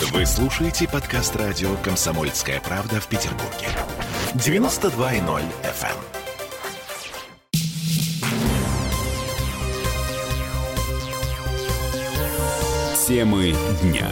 Вы слушаете подкаст радио «Комсомольская правда» в Петербурге. 92.0 FM. Темы дня.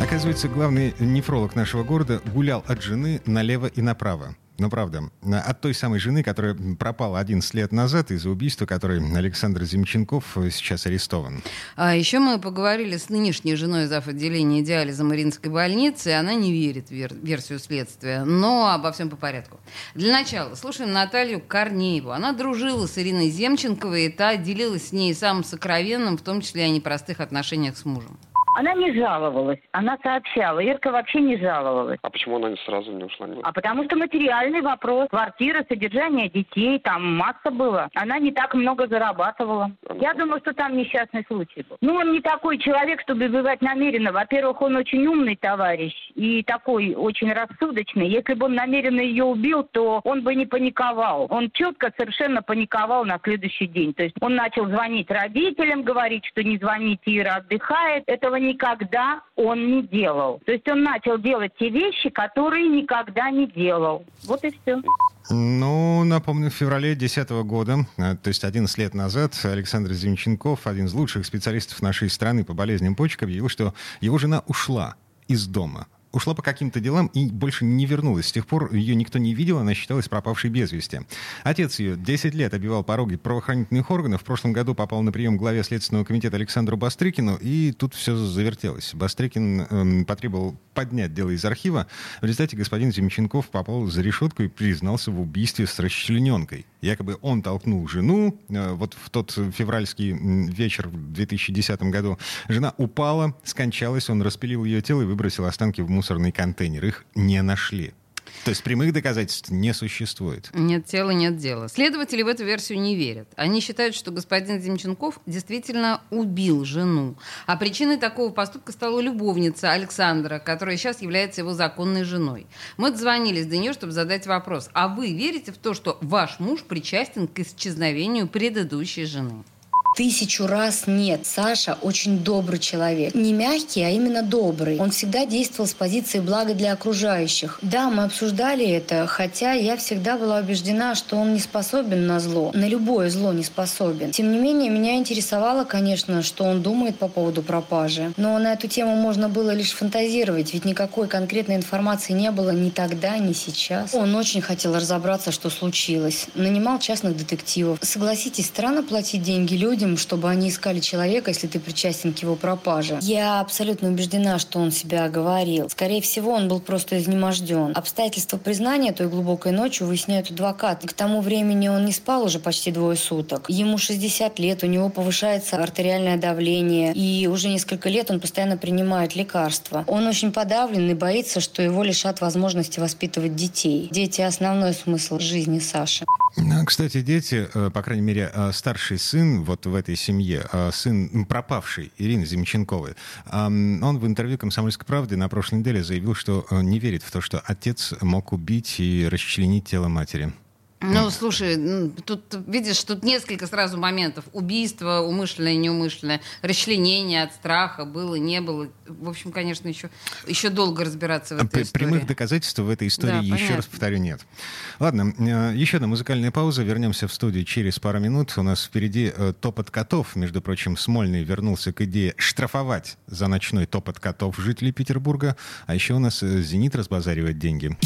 Оказывается, главный нефролог нашего города гулял от жены налево и направо. Ну, правда, от той самой жены, которая пропала 11 лет назад из-за убийства, которой Александр Земченков сейчас арестован. А еще мы поговорили с нынешней женой зав. отделения диализа Мариинской больницы, и она не верит в вер- версию следствия, но обо всем по порядку. Для начала слушаем Наталью Корнееву. Она дружила с Ириной Земченковой, и та делилась с ней самым сокровенным, в том числе о непростых отношениях с мужем. Она не жаловалась, она сообщала. Ирка вообще не жаловалась. А почему она сразу не ушла? А потому что материальный вопрос, квартира, содержание детей, там масса было. Она не так много зарабатывала. Я думаю, что там несчастный случай был. Ну, он не такой человек, чтобы убивать намеренно. Во-первых, он очень умный товарищ и такой очень рассудочный. Если бы он намеренно ее убил, то он бы не паниковал. Он четко совершенно паниковал на следующий день. То есть он начал звонить родителям, говорить, что не звоните, Ира отдыхает. Этого никогда он не делал. То есть он начал делать те вещи, которые никогда не делал. Вот и все. Ну, напомню, в феврале 2010 года, э, то есть 11 лет назад, Александр Земченков, один из лучших специалистов нашей страны по болезням почек, объявил, что его жена ушла из дома ушла по каким-то делам и больше не вернулась. С тех пор ее никто не видел, она считалась пропавшей без вести. Отец ее 10 лет обивал пороги правоохранительных органов. В прошлом году попал на прием к главе Следственного комитета Александру Бастрыкину, и тут все завертелось. Бастрыкин эм, потребовал поднять дело из архива. В результате господин Земченков попал за решетку и признался в убийстве с расчлененкой. Якобы он толкнул жену. Э, вот в тот февральский вечер в 2010 году жена упала, скончалась, он распилил ее тело и выбросил останки в мусорный контейнер. Их не нашли. То есть прямых доказательств не существует. Нет тела, нет дела. Следователи в эту версию не верят. Они считают, что господин Земченков действительно убил жену. А причиной такого поступка стала любовница Александра, которая сейчас является его законной женой. Мы дозвонились до нее, чтобы задать вопрос. А вы верите в то, что ваш муж причастен к исчезновению предыдущей жены? Тысячу раз нет. Саша очень добрый человек. Не мягкий, а именно добрый. Он всегда действовал с позиции блага для окружающих. Да, мы обсуждали это, хотя я всегда была убеждена, что он не способен на зло. На любое зло не способен. Тем не менее, меня интересовало, конечно, что он думает по поводу пропажи. Но на эту тему можно было лишь фантазировать, ведь никакой конкретной информации не было ни тогда, ни сейчас. Он очень хотел разобраться, что случилось. Нанимал частных детективов. Согласитесь, странно платить деньги людям, чтобы они искали человека, если ты причастен к его пропаже. Я абсолютно убеждена, что он себя оговорил. Скорее всего, он был просто изнеможден. Обстоятельства признания той глубокой ночью выясняют адвокат. К тому времени он не спал уже почти двое суток. Ему 60 лет, у него повышается артериальное давление, и уже несколько лет он постоянно принимает лекарства. Он очень подавлен и боится, что его лишат возможности воспитывать детей. Дети – основной смысл жизни Саши. Кстати, дети, э, по крайней мере, э, старший сын вот в этой семье, э, сын пропавшей Ирины Земченковой, он в интервью «Комсомольской правды» на прошлой неделе заявил, что не верит в то, что отец мог убить и расчленить тело матери. Ну, слушай, тут, видишь, тут несколько сразу моментов. Убийство, умышленное, неумышленное, расчленение от страха, было, не было. В общем, конечно, еще, еще долго разбираться в этой истории. Прямых доказательств в этой истории, да, еще понятно. раз повторю, нет. Ладно, э, еще одна музыкальная пауза. Вернемся в студию через пару минут. У нас впереди э, топот котов. Между прочим, Смольный вернулся к идее штрафовать за ночной топот котов жителей Петербурга. А еще у нас э, «Зенит» разбазаривает деньги.